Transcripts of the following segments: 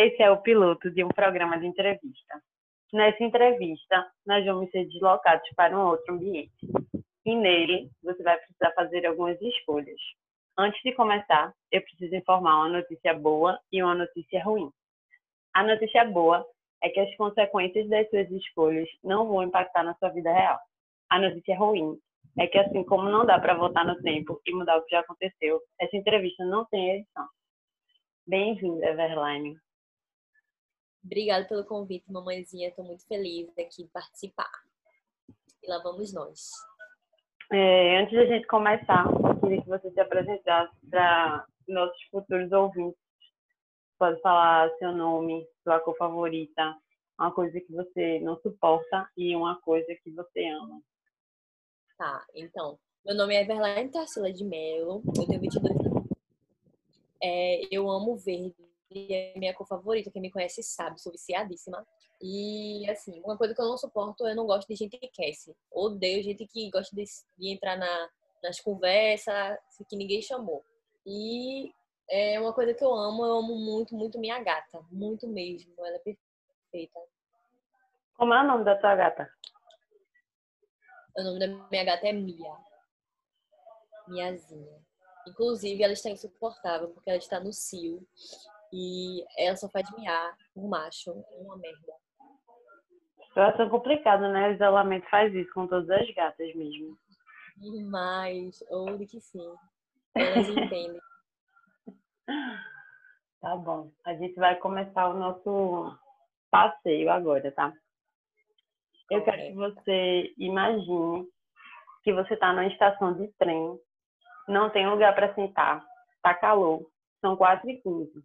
esse é o piloto de um programa de entrevista. Nessa entrevista, nós vamos ser deslocados para um outro ambiente. E nele, você vai precisar fazer algumas escolhas. Antes de começar, eu preciso informar uma notícia boa e uma notícia ruim. A notícia boa é que as consequências das suas escolhas não vão impactar na sua vida real. A notícia ruim é que, assim como não dá para voltar no tempo e mudar o que já aconteceu, essa entrevista não tem edição. Bem-vinda, Everline. Obrigada pelo convite, mamãezinha. Estou muito feliz aqui de participar. E lá vamos nós. É, antes da gente começar, eu queria que você se apresentasse para nossos futuros ouvintes. Pode falar seu nome, sua cor favorita, uma coisa que você não suporta e uma coisa que você ama. Tá, então, meu nome é Everline Tarsila de Mello, eu tenho 22 anos. É, eu amo verde, é minha cor favorita, quem me conhece sabe, sou viciadíssima. E, assim, uma coisa que eu não suporto, eu não gosto de gente que aquece. Odeio gente que gosta de, de entrar na, nas conversas que ninguém chamou. E é uma coisa que eu amo, eu amo muito, muito minha gata. Muito mesmo, ela é perfeita. Como é o nome da tua gata? O nome da minha gata é Mia. Miazinha. Inclusive, ela está insuportável porque ela está no cio e ela só faz miar por macho. É uma merda. Situação complicada, né? O isolamento faz isso com todas as gatas mesmo. Demais. Ou de que sim. Elas entendem. Tá bom. A gente vai começar o nosso passeio agora, tá? Eu quero que você imagine que você está numa estação de trem, não tem lugar para sentar, tá calor, são quatro e quinze.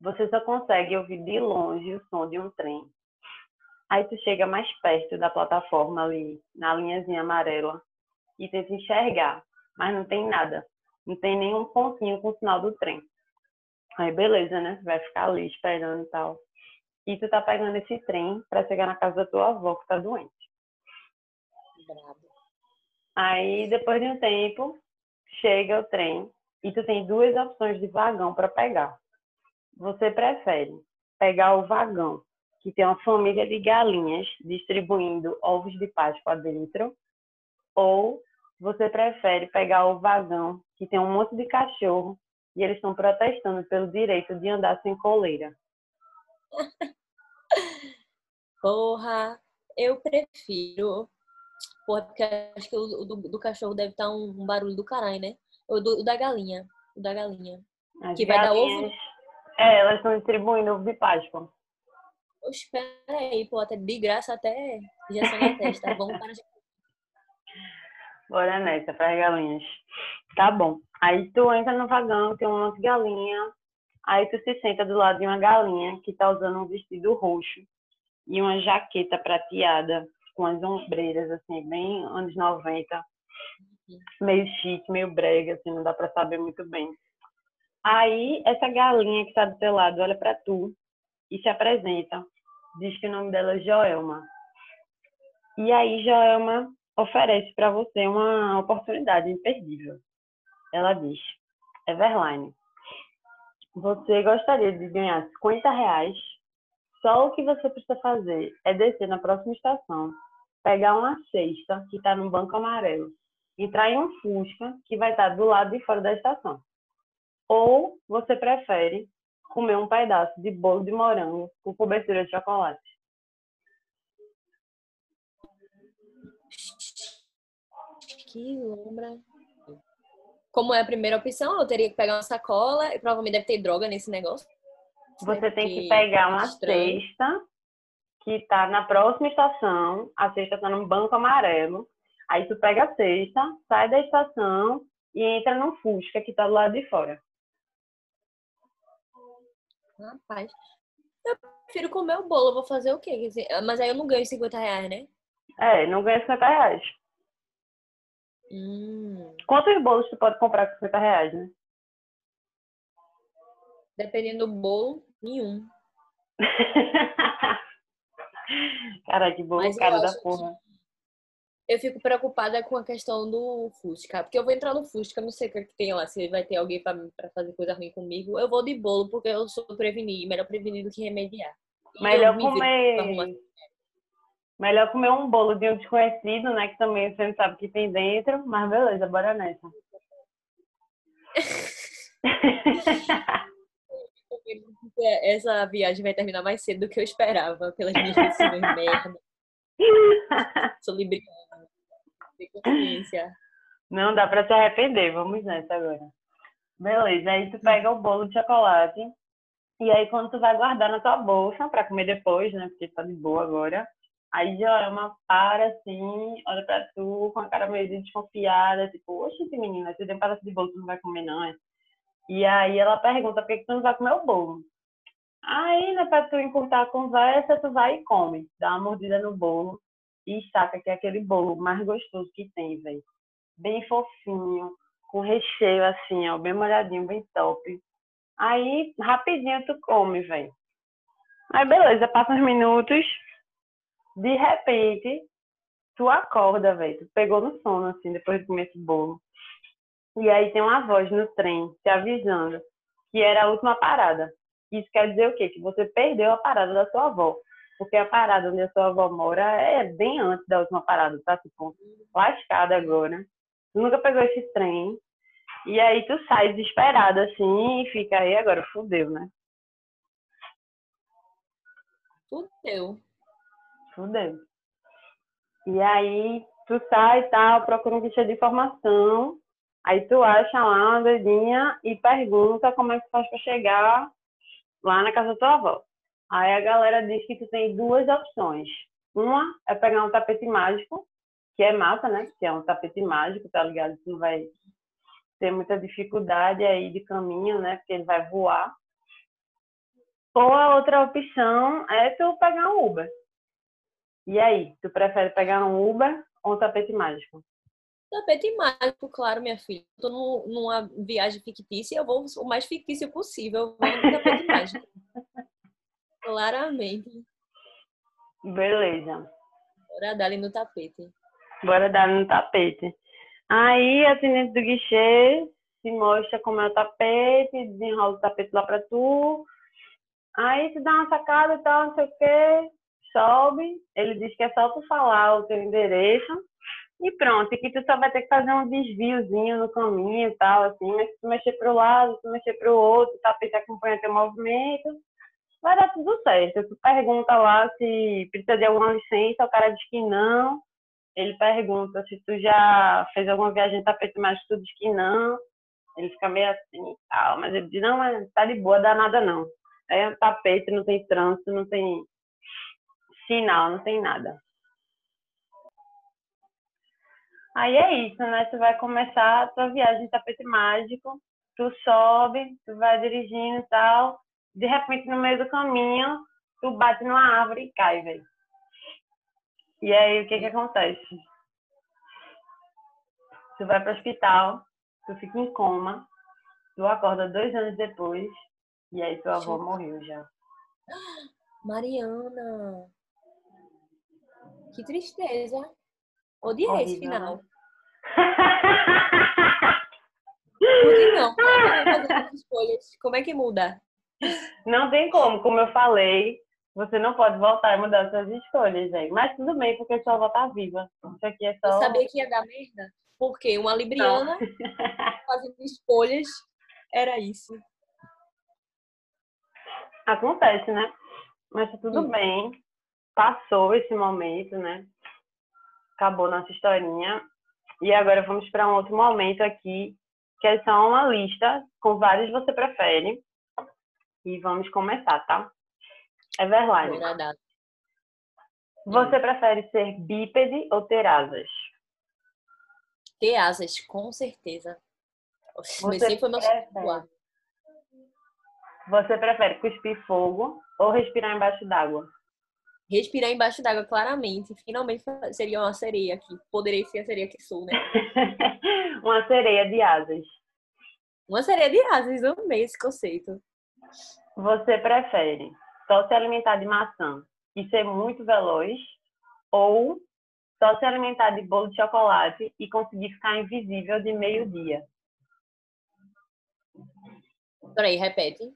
Você só consegue ouvir de longe o som de um trem. Aí tu chega mais perto da plataforma ali, na linhazinha amarela, e tenta enxergar, mas não tem nada. Não tem nenhum pontinho com o sinal do trem. Aí beleza, né? Você vai ficar ali esperando e tal e tu tá pegando esse trem para chegar na casa da tua avó que tá doente. Bravo. Aí, depois de um tempo, chega o trem e tu tem duas opções de vagão para pegar. Você prefere pegar o vagão que tem uma família de galinhas distribuindo ovos de Páscoa dentro, ou você prefere pegar o vagão que tem um monte de cachorro e eles estão protestando pelo direito de andar sem coleira. Porra, eu prefiro. Porra, porque acho que o do, do cachorro deve estar um, um, barulho do caralho, né? O, do, o da galinha. O da galinha. As que vai dar ovo. É, elas estão distribuindo ovo de Páscoa. Oxe, aí, pô, até de graça até injeção na testa. Vamos para de... Bora nessa, para as galinhas. Tá bom. Aí tu entra no vagão, tem um monte de galinha. Aí tu se senta do lado de uma galinha que tá usando um vestido roxo e uma jaqueta prateada com as ombreiras, assim, bem anos 90. Meio chique, meio brega, assim, não dá para saber muito bem. Aí, essa galinha que está do teu lado olha para tu e se apresenta. Diz que o nome dela é Joelma. E aí, Joelma oferece para você uma oportunidade imperdível. Ela diz: Everline, você gostaria de ganhar 50 reais? Só o que você precisa fazer é descer na próxima estação, pegar uma cesta que está no banco amarelo, entrar em um Fusca que vai estar tá do lado de fora da estação. Ou você prefere comer um pedaço de bolo de morango com cobertura de chocolate? Que lombra. Como é a primeira opção, eu teria que pegar uma sacola e provavelmente deve ter droga nesse negócio. Você tem que pegar uma estranho. cesta que está na próxima estação, a cesta está no banco amarelo. Aí tu pega a cesta, sai da estação e entra no Fusca que está do lado de fora. Rapaz, eu prefiro comer o bolo, vou fazer o quê? Mas aí eu não ganho 50 reais, né? É, não ganha 50 reais. Hum. Quantos bolos tu pode comprar com 50 reais, né? Dependendo do bolo, nenhum. Cara, que bolo Mas cara da porra. Eu fico preocupada com a questão do Fusca, porque eu vou entrar no Fusca, não sei o que, é tem lá, se vai ter alguém pra, pra fazer coisa ruim comigo. Eu vou de bolo, porque eu sou prevenir, melhor prevenir do que remediar. E Melhor me comer. arrumar- Melhor comer um bolo de um desconhecido, né? Que também você não sabe o que tem dentro. Mas beleza, bora nessa. Essa viagem vai terminar mais cedo do que eu esperava, pelas minhas decisões merda. Sou libriana. Consciência. Não dá pra se arrepender, vamos nessa agora. Beleza, aí tu pega o bolo de chocolate. E aí quando tu vai guardar na tua bolsa pra comer depois, né? Porque tá de boa agora. Aí Joelma para assim, olha pra tu com a cara meio desconfiada, tipo, oxe, menina, você tem um pedaço de bolo, tu não vai comer não, é? E aí ela pergunta por que que tu não vai comer o bolo. Aí, né, pra tu encurtar a conversa, tu vai e come. Dá uma mordida no bolo e saca que é aquele bolo mais gostoso que tem, velho. Bem fofinho, com recheio assim, ó, bem molhadinho, bem top. Aí, rapidinho tu come, velho. Aí, beleza, passa uns minutos. De repente, tu acorda, velho. Tu pegou no sono, assim, depois de comer esse bolo. E aí tem uma voz no trem te avisando que era a última parada. Isso quer dizer o quê? Que você perdeu a parada da sua avó. Porque a parada onde a sua avó mora é bem antes da última parada, tá? Tipo, lascada agora. Tu nunca pegou esse trem. E aí tu sai desesperado assim e fica aí agora, fudeu, né? Fudeu. Fudeu. E aí tu sai e tal, procura um ficha de informação. Aí tu acha lá uma doidinha e pergunta como é que faz pra chegar lá na casa da tua avó. Aí a galera diz que tu tem duas opções. Uma é pegar um tapete mágico, que é massa, né? Que é um tapete mágico, tá ligado? Tu não vai ter muita dificuldade aí de caminho, né? Porque ele vai voar. Ou a outra opção é tu pegar um Uber. E aí, tu prefere pegar um Uber ou um tapete mágico? Tapete mágico, claro, minha filha. Eu tô num- numa viagem fictícia e eu vou o mais fictício possível. Eu vou no tapete mágico. Claramente. Beleza. Bora dar ali no tapete. Bora dar no tapete. Aí, a atendente do guichê se mostra como é o tapete, desenrola o tapete lá pra tu. Aí tu dá uma sacada e tal, não sei o quê, sobe. Ele diz que é só tu falar o teu endereço. E pronto, e que tu só vai ter que fazer um desviozinho no caminho e tal, assim, mas se tu mexer pro lado, se tu mexer pro outro, o tapete acompanha teu movimento, vai dar tudo certo. Tu pergunta lá se precisa de alguma licença, o cara diz que não. Ele pergunta se tu já fez alguma viagem tapete mágico, tu diz que não. Ele fica meio assim e tal, mas ele diz, não, mas tá de boa, dá nada não. É tapete, não tem trânsito, não tem sinal, não tem nada. Aí é isso, né? Tu vai começar a tua viagem tapete mágico, tu sobe, tu vai dirigindo e tal. De repente, no meio do caminho, tu bate numa árvore e cai, velho. E aí, o que que acontece? Tu vai pro hospital, tu fica em coma, tu acorda dois anos depois, e aí tua avó morreu já. Mariana. Que tristeza. Odiei esse Horrível, final. né? Não. Fazer essas escolhas? Como é que muda? Não tem como, como eu falei, você não pode voltar e mudar suas escolhas, gente. Mas tudo bem, porque sua avó tá viva. Isso aqui é Eu só. sabia que ia dar merda. Porque uma libriana fazendo escolhas era isso. Acontece, né? Mas tá tudo Sim. bem. Passou esse momento, né? Acabou nossa historinha. E agora vamos para um outro momento aqui, que é só uma lista com vários você prefere. E vamos começar, tá? Bora dar. você prefere ser bípede ou ter asas? Ter asas, com certeza. Mas Você sempre foi meu prefere? Você prefere cuspir fogo ou respirar embaixo d'água? Respirar embaixo d'água, claramente. Finalmente seria uma sereia aqui. Poderia ser a sereia que sou, né? uma sereia de asas. Uma sereia de asas, eu amei esse conceito. Você prefere só se alimentar de maçã e ser muito veloz ou só se alimentar de bolo de chocolate e conseguir ficar invisível de meio-dia? Peraí, repete.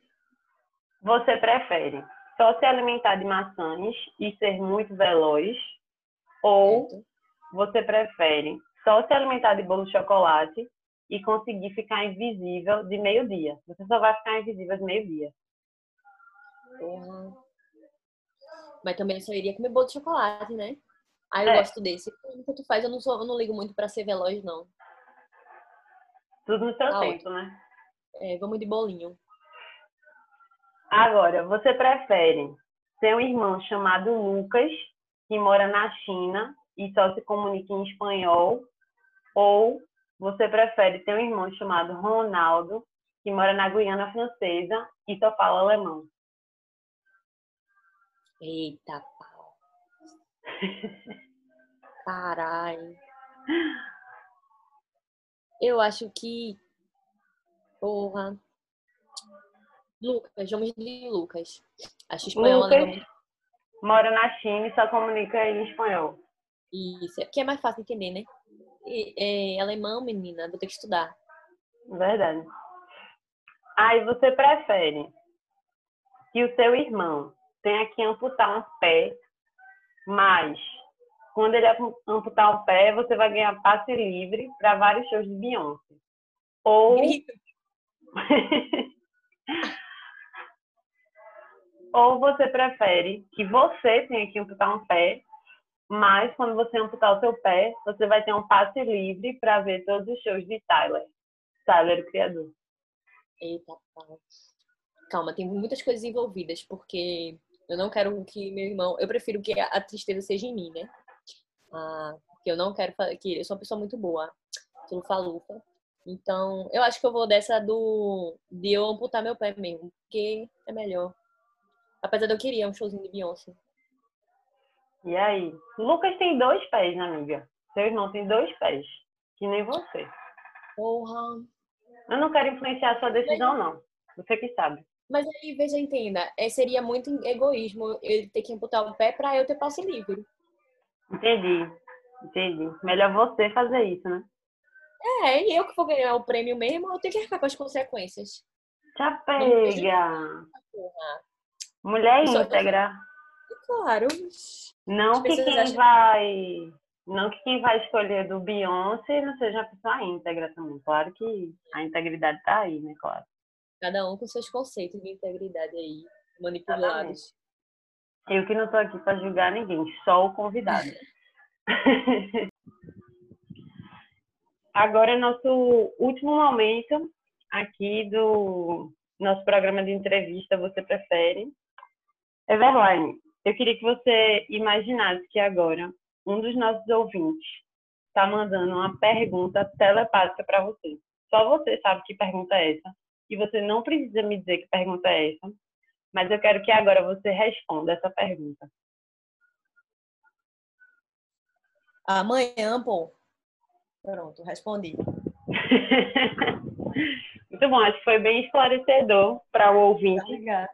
Você prefere só se alimentar de maçãs e ser muito veloz? Ou Certo. você prefere só se alimentar de bolo de chocolate e conseguir ficar invisível de meio-dia? Você só vai ficar invisível de meio-dia. Porra. Mas também só iria comer bolo de chocolate, né? Aí eu É. gosto desse. O que tu faz, eu não, sou, eu não ligo muito pra ser veloz, não. Tudo no seu Tá tempo, né? É, vamos de bolinho. Agora, você prefere ter um irmão chamado Lucas, que mora na China e só se comunica em espanhol, ou você prefere ter um irmão chamado Ronaldo, que mora na Guiana Francesa e só fala alemão? Eita, pau. Caralho. Eu acho que. Porra. Lucas, vamos de Lucas. Acho espanhol Lucas muito. mora na China e só comunica em espanhol. Isso, é porque é mais fácil de entender, né? E, é, alemão, menina, vou ter que estudar. Verdade. Aí você prefere que o seu irmão tenha que amputar um pé, mas quando ele ampu- amputar um pé, você vai ganhar passe livre para vários shows de Beyoncé. Ou, ou você prefere que você tenha que amputar um pé, mas quando você amputar o seu pé, você vai ter um passe livre para ver todos os shows de Tyler. Tyler, o criador. Eita. Calma, tem muitas coisas envolvidas, porque eu não quero que meu irmão. Eu prefiro que a tristeza seja em mim, né? Ah, que eu não quero que Eu sou uma pessoa muito boa, lufa-lufa. Então, eu acho que eu vou dessa do. de eu amputar meu pé mesmo, porque é melhor. Apesar de eu querer um showzinho de Beyoncé. E aí? Lucas tem dois pés, né, amiga? Seu irmão tem dois pés, que nem você. Porra. Eu não quero influenciar a sua decisão, não. Você que sabe. Mas aí, veja, entenda, é, seria muito egoísmo ele ter que amputar o pé pra eu ter passe livre. Entendi. Entendi. Melhor você fazer isso, né? É, e eu que vou ganhar o prêmio mesmo, eu tenho que arcar com as consequências. Apega. Porra. Mulher íntegra. Claro. Não que quem acham- vai. Não que quem vai escolher do Beyoncé não seja uma pessoa íntegra também. Claro que a integridade tá aí, né? Claro. Cada um com seus conceitos de integridade aí, manipulados. Eu que não tô aqui para julgar ninguém, só o convidado. Agora é nosso último momento aqui do nosso programa de entrevista Você Prefere. Everline, eu queria que você imaginasse que agora um dos nossos ouvintes está mandando uma pergunta telepática para você. Só você sabe que pergunta é essa. E você não precisa me dizer que pergunta é essa. Mas eu quero que agora você responda essa pergunta. Amanhã, pô. Pronto, respondi. Muito bom, acho que foi bem esclarecedor para o ouvinte Obrigada.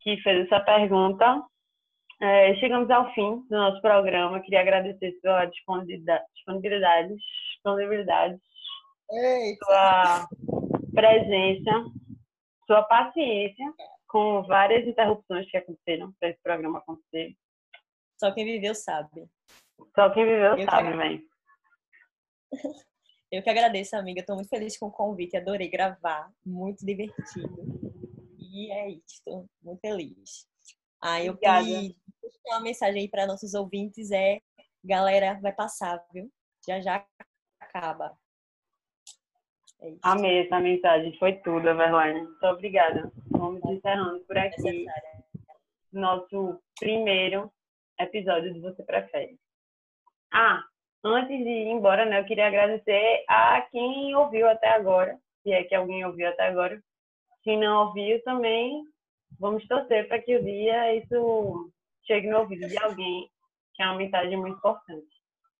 que fez essa pergunta. É, chegamos ao fim do nosso programa. Queria agradecer sua disponibilidade, disponibilidade, disponibilidade sua presença, sua paciência com várias interrupções que aconteceram para esse programa acontecer. Só quem viveu sabe. Só quem viveu Eu sabe, que- velho. Eu que agradeço, amiga. Estou muito feliz com o convite. Adorei gravar. Muito divertido. E é isso. Estou muito feliz. Ah, eu queria uma mensagem aí para nossos ouvintes. É, galera, vai passar, viu? Já já acaba. É isso. Amei essa mensagem, foi tudo, Everline. Muito obrigada. Vamos encerrando por aqui Necessária. nosso primeiro episódio do Você Prefere. Ah, antes de ir embora, né, eu queria agradecer a quem ouviu até agora, se é que alguém ouviu até agora. Se não ouviu também, vamos torcer para que o dia isso chegue no ouvido de alguém, que é uma mensagem muito importante.